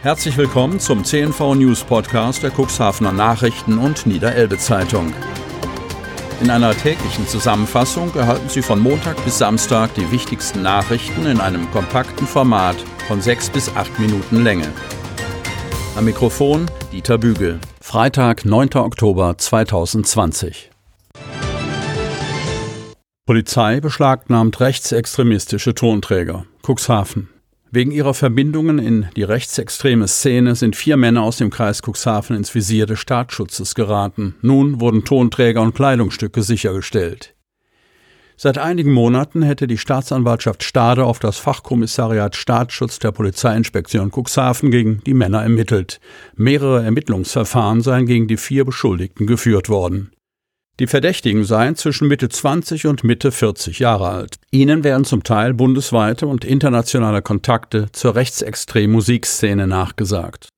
Herzlich willkommen zum CNV News Podcast der Cuxhavener Nachrichten und Niederelbe Zeitung. In einer täglichen Zusammenfassung erhalten Sie von Montag bis Samstag die wichtigsten Nachrichten in einem kompakten Format von sechs bis acht Minuten Länge. Am Mikrofon Dieter Bügel. Freitag, 9. Oktober 2020. Polizei beschlagnahmt rechtsextremistische Tonträger. Cuxhaven. Wegen ihrer Verbindungen in die rechtsextreme Szene sind vier Männer aus dem Kreis Cuxhaven ins Visier des Staatsschutzes geraten. Nun wurden Tonträger und Kleidungsstücke sichergestellt. Seit einigen Monaten hätte die Staatsanwaltschaft Stade auf das Fachkommissariat Staatsschutz der Polizeiinspektion Cuxhaven gegen die Männer ermittelt. Mehrere Ermittlungsverfahren seien gegen die vier Beschuldigten geführt worden. Die Verdächtigen seien zwischen Mitte 20 und Mitte 40 Jahre alt. Ihnen werden zum Teil bundesweite und internationale Kontakte zur rechtsextremen Musikszene nachgesagt.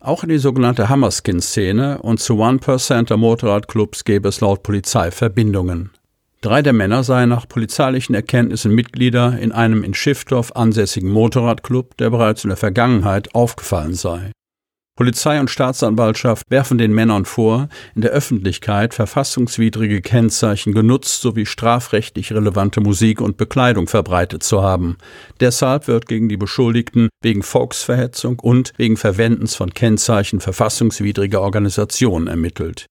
Auch in die sogenannte Hammerskin-Szene und zu One-Percenter Motorradclubs gäbe es laut Polizei Verbindungen. Drei der Männer seien nach polizeilichen Erkenntnissen Mitglieder in einem in Schiffdorf ansässigen Motorradclub, der bereits in der Vergangenheit aufgefallen sei. Polizei und Staatsanwaltschaft werfen den Männern vor, in der Öffentlichkeit verfassungswidrige Kennzeichen genutzt sowie strafrechtlich relevante Musik und Bekleidung verbreitet zu haben. Deshalb wird gegen die Beschuldigten wegen Volksverhetzung und wegen Verwendens von Kennzeichen verfassungswidriger Organisationen ermittelt.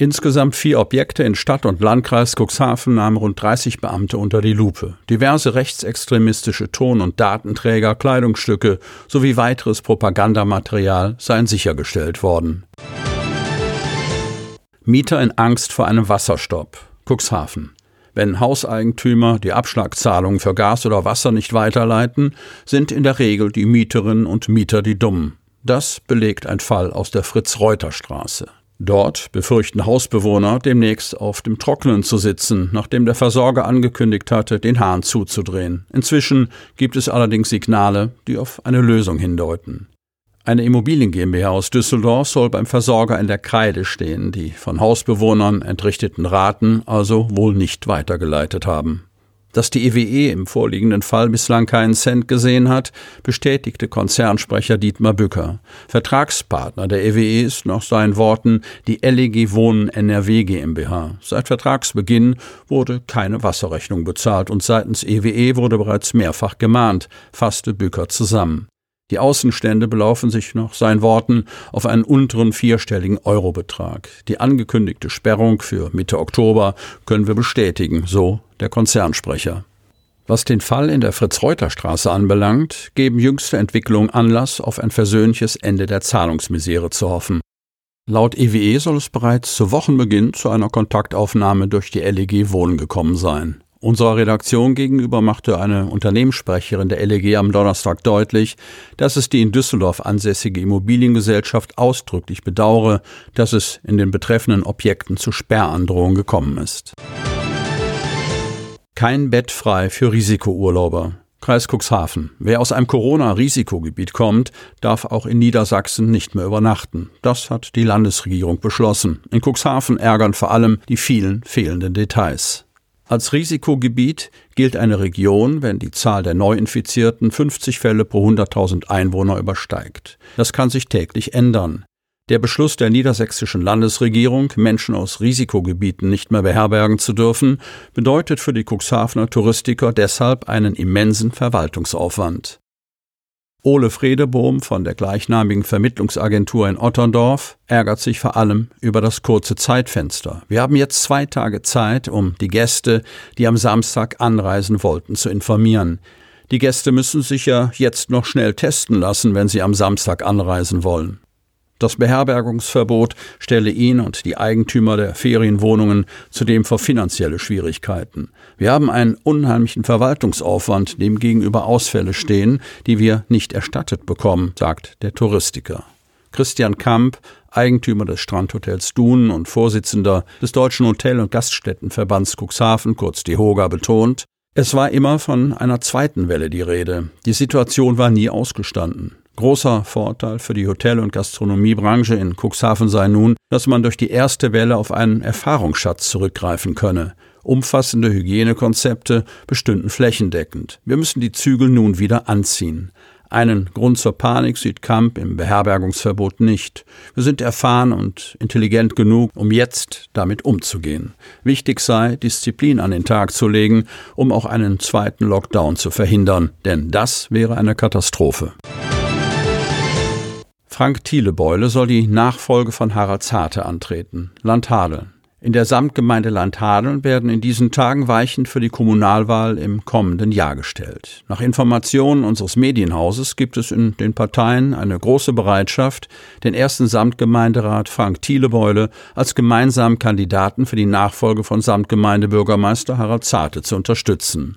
Insgesamt vier Objekte in Stadt und Landkreis Cuxhaven nahmen rund 30 Beamte unter die Lupe. Diverse rechtsextremistische Ton- und Datenträger, Kleidungsstücke sowie weiteres Propagandamaterial seien sichergestellt worden. Mieter in Angst vor einem Wasserstopp. Cuxhaven. Wenn Hauseigentümer die Abschlagzahlungen für Gas oder Wasser nicht weiterleiten, sind in der Regel die Mieterinnen und Mieter die Dummen. Das belegt ein Fall aus der Fritz-Reuter-Straße. Dort befürchten Hausbewohner, demnächst auf dem Trockenen zu sitzen, nachdem der Versorger angekündigt hatte, den Hahn zuzudrehen. Inzwischen gibt es allerdings Signale, die auf eine Lösung hindeuten. Eine Immobilien GmbH aus Düsseldorf soll beim Versorger in der Kreide stehen, die von Hausbewohnern entrichteten Raten also wohl nicht weitergeleitet haben. Dass die EWE e im vorliegenden Fall bislang keinen Cent gesehen hat, bestätigte Konzernsprecher Dietmar Bücker. Vertragspartner der EWE e ist nach seinen Worten die LEG Wohnen NRW GmbH. Seit Vertragsbeginn wurde keine Wasserrechnung bezahlt und seitens EWE e wurde bereits mehrfach gemahnt, fasste Bücker zusammen. Die Außenstände belaufen sich nach seinen Worten auf einen unteren vierstelligen Eurobetrag. Die angekündigte Sperrung für Mitte Oktober können wir bestätigen, so der Konzernsprecher. Was den Fall in der Fritz-Reuter-Straße anbelangt, geben jüngste Entwicklungen Anlass, auf ein versöhnliches Ende der Zahlungsmisere zu hoffen. Laut EWE e soll es bereits zu Wochenbeginn zu einer Kontaktaufnahme durch die LEG Wohnen gekommen sein. Unserer Redaktion gegenüber machte eine Unternehmenssprecherin der LEG am Donnerstag deutlich, dass es die in Düsseldorf ansässige Immobiliengesellschaft ausdrücklich bedauere, dass es in den betreffenden Objekten zu Sperrandrohungen gekommen ist. Kein Bett frei für Risikourlauber. Kreis Cuxhaven. Wer aus einem Corona-Risikogebiet kommt, darf auch in Niedersachsen nicht mehr übernachten. Das hat die Landesregierung beschlossen. In Cuxhaven ärgern vor allem die vielen fehlenden Details. Als Risikogebiet gilt eine Region, wenn die Zahl der Neuinfizierten 50 Fälle pro 100.000 Einwohner übersteigt. Das kann sich täglich ändern. Der Beschluss der niedersächsischen Landesregierung, Menschen aus Risikogebieten nicht mehr beherbergen zu dürfen, bedeutet für die Cuxhavener Touristiker deshalb einen immensen Verwaltungsaufwand. Ole Fredebohm von der gleichnamigen Vermittlungsagentur in Otterndorf ärgert sich vor allem über das kurze Zeitfenster. Wir haben jetzt zwei Tage Zeit, um die Gäste, die am Samstag anreisen wollten, zu informieren. Die Gäste müssen sich ja jetzt noch schnell testen lassen, wenn sie am Samstag anreisen wollen. Das Beherbergungsverbot stelle ihn und die Eigentümer der Ferienwohnungen zudem vor finanzielle Schwierigkeiten. Wir haben einen unheimlichen Verwaltungsaufwand, dem gegenüber Ausfälle stehen, die wir nicht erstattet bekommen, sagt der Touristiker. Christian Kamp, Eigentümer des Strandhotels Dun und Vorsitzender des Deutschen Hotel- und Gaststättenverbands Cuxhaven, kurz die HOGA, betont, es war immer von einer zweiten Welle die Rede. Die Situation war nie ausgestanden. Großer Vorteil für die Hotel- und Gastronomiebranche in Cuxhaven sei nun, dass man durch die erste Welle auf einen Erfahrungsschatz zurückgreifen könne. Umfassende Hygienekonzepte bestünden flächendeckend. Wir müssen die Zügel nun wieder anziehen. Einen Grund zur Panik sieht Kamp im Beherbergungsverbot nicht. Wir sind erfahren und intelligent genug, um jetzt damit umzugehen. Wichtig sei, Disziplin an den Tag zu legen, um auch einen zweiten Lockdown zu verhindern, denn das wäre eine Katastrophe. Frank Thielebeule soll die Nachfolge von Harald Zarte antreten. Landhadeln. In der Samtgemeinde Landhadeln werden in diesen Tagen Weichen für die Kommunalwahl im kommenden Jahr gestellt. Nach Informationen unseres Medienhauses gibt es in den Parteien eine große Bereitschaft, den ersten Samtgemeinderat Frank Thielebeule als gemeinsamen Kandidaten für die Nachfolge von Samtgemeindebürgermeister Harald Zarte zu unterstützen.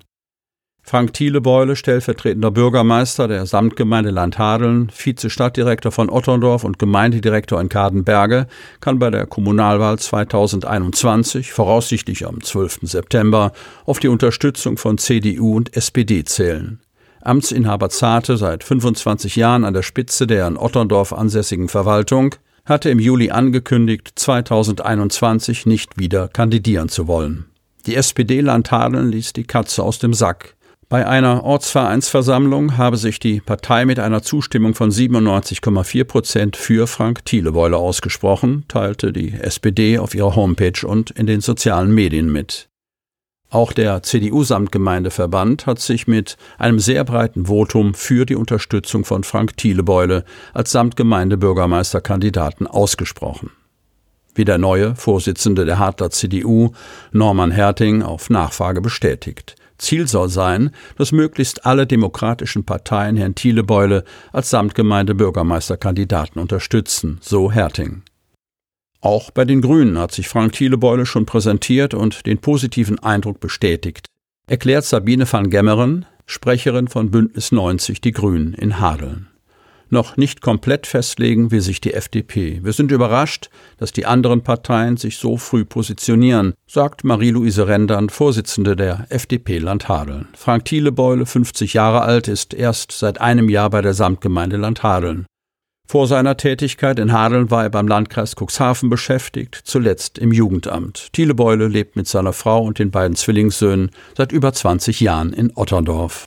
Frank Thielebeule, stellvertretender Bürgermeister der Samtgemeinde Landhadeln, Vize-Stadtdirektor von Otterndorf und Gemeindedirektor in Kadenberge, kann bei der Kommunalwahl 2021, voraussichtlich am 12. September, auf die Unterstützung von CDU und SPD zählen. Amtsinhaber Zarte, seit 25 Jahren an der Spitze der in Otterndorf ansässigen Verwaltung, hatte im Juli angekündigt, 2021 nicht wieder kandidieren zu wollen. Die SPD Landhadeln ließ die Katze aus dem Sack. Bei einer Ortsvereinsversammlung habe sich die Partei mit einer Zustimmung von 97,4 Prozent für Frank Thielebeule ausgesprochen, teilte die SPD auf ihrer Homepage und in den sozialen Medien mit. Auch der CDU-Samtgemeindeverband hat sich mit einem sehr breiten Votum für die Unterstützung von Frank Thielebeule als Samtgemeindebürgermeisterkandidaten ausgesprochen. Wie der neue Vorsitzende der Hartler CDU, Norman Herting, auf Nachfrage bestätigt. Ziel soll sein, dass möglichst alle demokratischen Parteien Herrn Thielebeule als Samtgemeinde-Bürgermeisterkandidaten unterstützen, so Herting. Auch bei den Grünen hat sich Frank Thielebeule schon präsentiert und den positiven Eindruck bestätigt, erklärt Sabine van Gemmeren, Sprecherin von Bündnis 90 Die Grünen in Hadeln. Noch nicht komplett festlegen will sich die FDP. Wir sind überrascht, dass die anderen Parteien sich so früh positionieren, sagt Marie-Louise Rendern, Vorsitzende der FDP Landhadeln. Frank Thielebeule, 50 Jahre alt, ist erst seit einem Jahr bei der Samtgemeinde Landhadeln. Vor seiner Tätigkeit in Hadeln war er beim Landkreis Cuxhaven beschäftigt, zuletzt im Jugendamt. Thielebeule lebt mit seiner Frau und den beiden Zwillingssöhnen seit über 20 Jahren in Otterndorf.